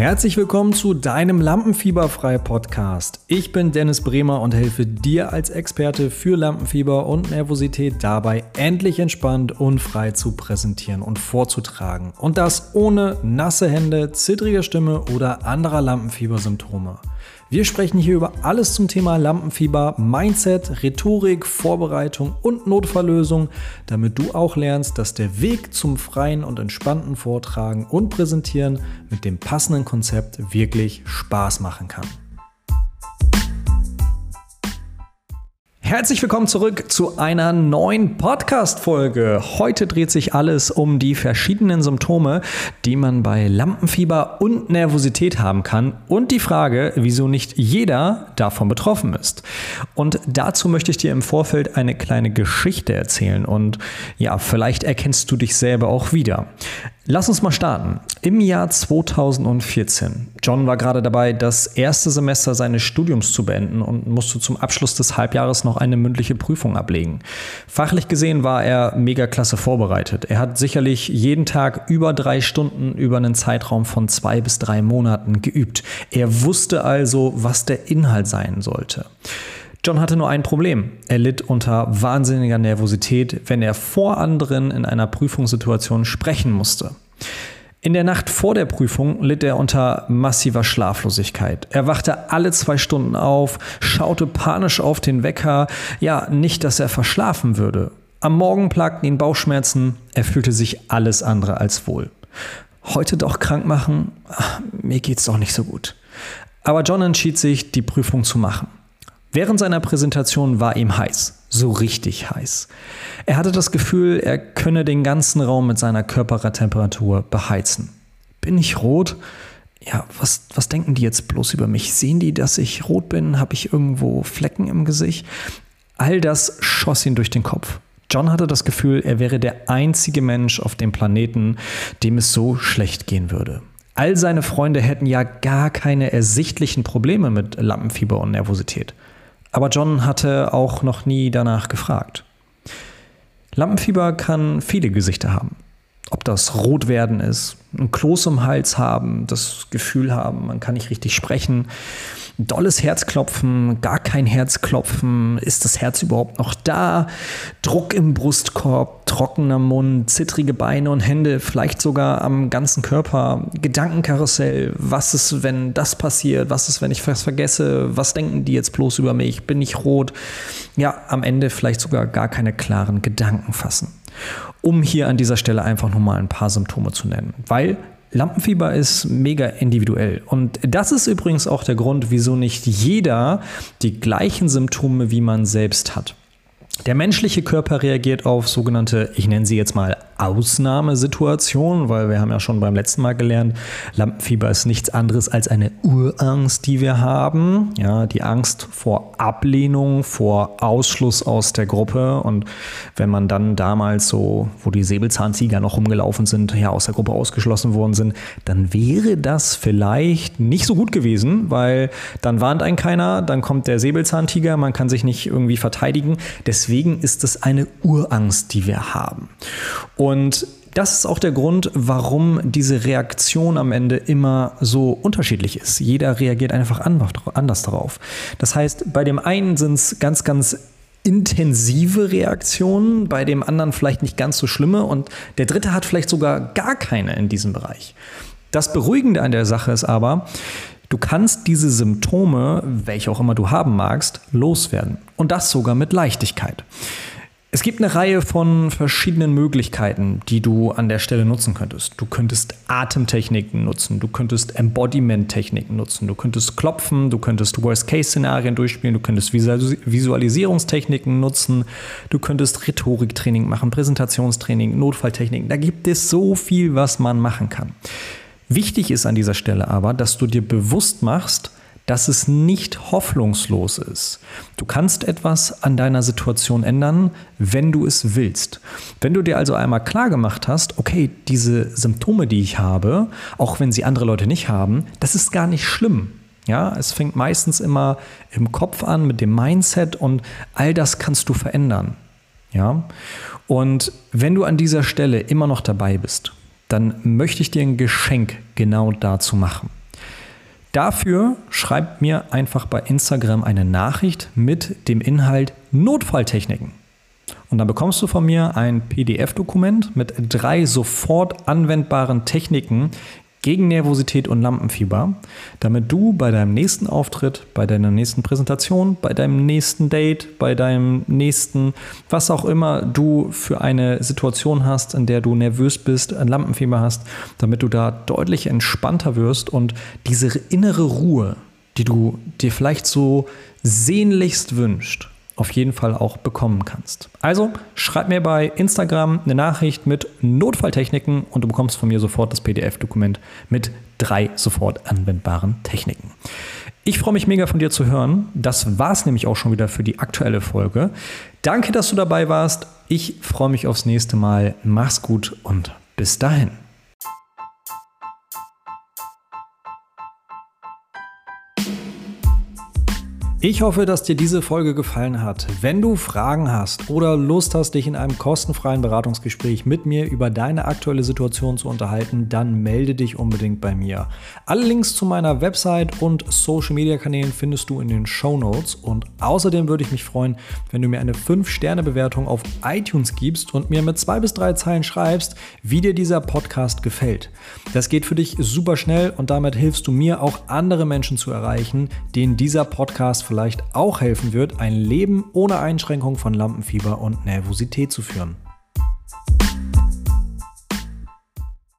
Herzlich willkommen zu deinem Lampenfieberfrei Podcast. Ich bin Dennis Bremer und helfe dir als Experte für Lampenfieber und Nervosität dabei, endlich entspannt und frei zu präsentieren und vorzutragen. Und das ohne nasse Hände, zittrige Stimme oder anderer Lampenfiebersymptome. Wir sprechen hier über alles zum Thema Lampenfieber, Mindset, Rhetorik, Vorbereitung und Notfalllösung, damit du auch lernst, dass der Weg zum freien und entspannten Vortragen und Präsentieren mit dem passenden Konzept wirklich Spaß machen kann. Herzlich willkommen zurück zu einer neuen Podcast-Folge. Heute dreht sich alles um die verschiedenen Symptome, die man bei Lampenfieber und Nervosität haben kann und die Frage, wieso nicht jeder davon betroffen ist. Und dazu möchte ich dir im Vorfeld eine kleine Geschichte erzählen und ja, vielleicht erkennst du dich selber auch wieder. Lass uns mal starten. Im Jahr 2014. John war gerade dabei, das erste Semester seines Studiums zu beenden und musste zum Abschluss des Halbjahres noch eine mündliche Prüfung ablegen. Fachlich gesehen war er mega klasse vorbereitet. Er hat sicherlich jeden Tag über drei Stunden über einen Zeitraum von zwei bis drei Monaten geübt. Er wusste also, was der Inhalt sein sollte. John hatte nur ein Problem. Er litt unter wahnsinniger Nervosität, wenn er vor anderen in einer Prüfungssituation sprechen musste. In der Nacht vor der Prüfung litt er unter massiver Schlaflosigkeit. Er wachte alle zwei Stunden auf, schaute panisch auf den Wecker, ja, nicht, dass er verschlafen würde. Am Morgen plagten ihn Bauchschmerzen, er fühlte sich alles andere als wohl. Heute doch krank machen? Ach, mir geht's doch nicht so gut. Aber John entschied sich, die Prüfung zu machen. Während seiner Präsentation war ihm heiß, so richtig heiß. Er hatte das Gefühl, er könne den ganzen Raum mit seiner Körpertemperatur beheizen. Bin ich rot? Ja, was, was denken die jetzt bloß über mich? Sehen die, dass ich rot bin? Habe ich irgendwo Flecken im Gesicht? All das schoss ihn durch den Kopf. John hatte das Gefühl, er wäre der einzige Mensch auf dem Planeten, dem es so schlecht gehen würde. All seine Freunde hätten ja gar keine ersichtlichen Probleme mit Lampenfieber und Nervosität. Aber John hatte auch noch nie danach gefragt. Lampenfieber kann viele Gesichter haben. Ob das Rotwerden ist, ein Kloß im Hals haben, das Gefühl haben, man kann nicht richtig sprechen, dolles Herzklopfen, gar kein Herzklopfen, ist das Herz überhaupt noch da, Druck im Brustkorb, trockener Mund, zittrige Beine und Hände, vielleicht sogar am ganzen Körper, Gedankenkarussell, was ist, wenn das passiert, was ist, wenn ich was vergesse, was denken die jetzt bloß über mich, bin ich rot, ja, am Ende vielleicht sogar gar keine klaren Gedanken fassen. Um hier an dieser Stelle einfach nochmal ein paar Symptome zu nennen. Weil Lampenfieber ist mega individuell. Und das ist übrigens auch der Grund, wieso nicht jeder die gleichen Symptome wie man selbst hat. Der menschliche Körper reagiert auf sogenannte, ich nenne sie jetzt mal Ausnahmesituationen, weil wir haben ja schon beim letzten Mal gelernt, Lampenfieber ist nichts anderes als eine Urangst, die wir haben. Ja, die Angst vor Ablehnung, vor Ausschluss aus der Gruppe. Und wenn man dann damals so, wo die Säbelzahntiger noch rumgelaufen sind, ja, aus der Gruppe ausgeschlossen worden sind, dann wäre das vielleicht nicht so gut gewesen, weil dann warnt einen keiner, dann kommt der Säbelzahntiger, man kann sich nicht irgendwie verteidigen. Deswegen ist es eine Urangst, die wir haben. Und das ist auch der Grund, warum diese Reaktion am Ende immer so unterschiedlich ist. Jeder reagiert einfach anders darauf. Das heißt, bei dem einen sind es ganz, ganz intensive Reaktionen, bei dem anderen vielleicht nicht ganz so schlimme und der dritte hat vielleicht sogar gar keine in diesem Bereich. Das Beruhigende an der Sache ist aber, Du kannst diese Symptome, welche auch immer du haben magst, loswerden. Und das sogar mit Leichtigkeit. Es gibt eine Reihe von verschiedenen Möglichkeiten, die du an der Stelle nutzen könntest. Du könntest Atemtechniken nutzen, du könntest Embodiment-Techniken nutzen, du könntest klopfen, du könntest Worst-Case-Szenarien durchspielen, du könntest Visualisierungstechniken nutzen, du könntest Rhetoriktraining machen, Präsentationstraining, Notfalltechniken. Da gibt es so viel, was man machen kann. Wichtig ist an dieser Stelle aber, dass du dir bewusst machst, dass es nicht hoffnungslos ist. Du kannst etwas an deiner Situation ändern, wenn du es willst. Wenn du dir also einmal klar gemacht hast, okay, diese Symptome, die ich habe, auch wenn sie andere Leute nicht haben, das ist gar nicht schlimm. Ja, es fängt meistens immer im Kopf an mit dem Mindset und all das kannst du verändern. Ja, und wenn du an dieser Stelle immer noch dabei bist dann möchte ich dir ein Geschenk genau dazu machen. Dafür schreibt mir einfach bei Instagram eine Nachricht mit dem Inhalt Notfalltechniken. Und dann bekommst du von mir ein PDF-Dokument mit drei sofort anwendbaren Techniken, gegen Nervosität und Lampenfieber, damit du bei deinem nächsten Auftritt, bei deiner nächsten Präsentation, bei deinem nächsten Date, bei deinem nächsten, was auch immer du für eine Situation hast, in der du nervös bist, ein Lampenfieber hast, damit du da deutlich entspannter wirst und diese innere Ruhe, die du dir vielleicht so sehnlichst wünscht, auf jeden Fall auch bekommen kannst. Also schreib mir bei Instagram eine Nachricht mit Notfalltechniken und du bekommst von mir sofort das PDF-Dokument mit drei sofort anwendbaren Techniken. Ich freue mich mega von dir zu hören. Das war es nämlich auch schon wieder für die aktuelle Folge. Danke, dass du dabei warst. Ich freue mich aufs nächste Mal. Mach's gut und bis dahin. Ich hoffe, dass dir diese Folge gefallen hat. Wenn du Fragen hast oder Lust hast, dich in einem kostenfreien Beratungsgespräch mit mir über deine aktuelle Situation zu unterhalten, dann melde dich unbedingt bei mir. Alle Links zu meiner Website und Social Media Kanälen findest du in den Show Notes und außerdem würde ich mich freuen, wenn du mir eine 5-Sterne-Bewertung auf iTunes gibst und mir mit zwei bis drei Zeilen schreibst, wie dir dieser Podcast gefällt. Das geht für dich super schnell und damit hilfst du mir auch andere Menschen zu erreichen, denen dieser Podcast vielleicht auch helfen wird, ein Leben ohne Einschränkung von Lampenfieber und Nervosität zu führen.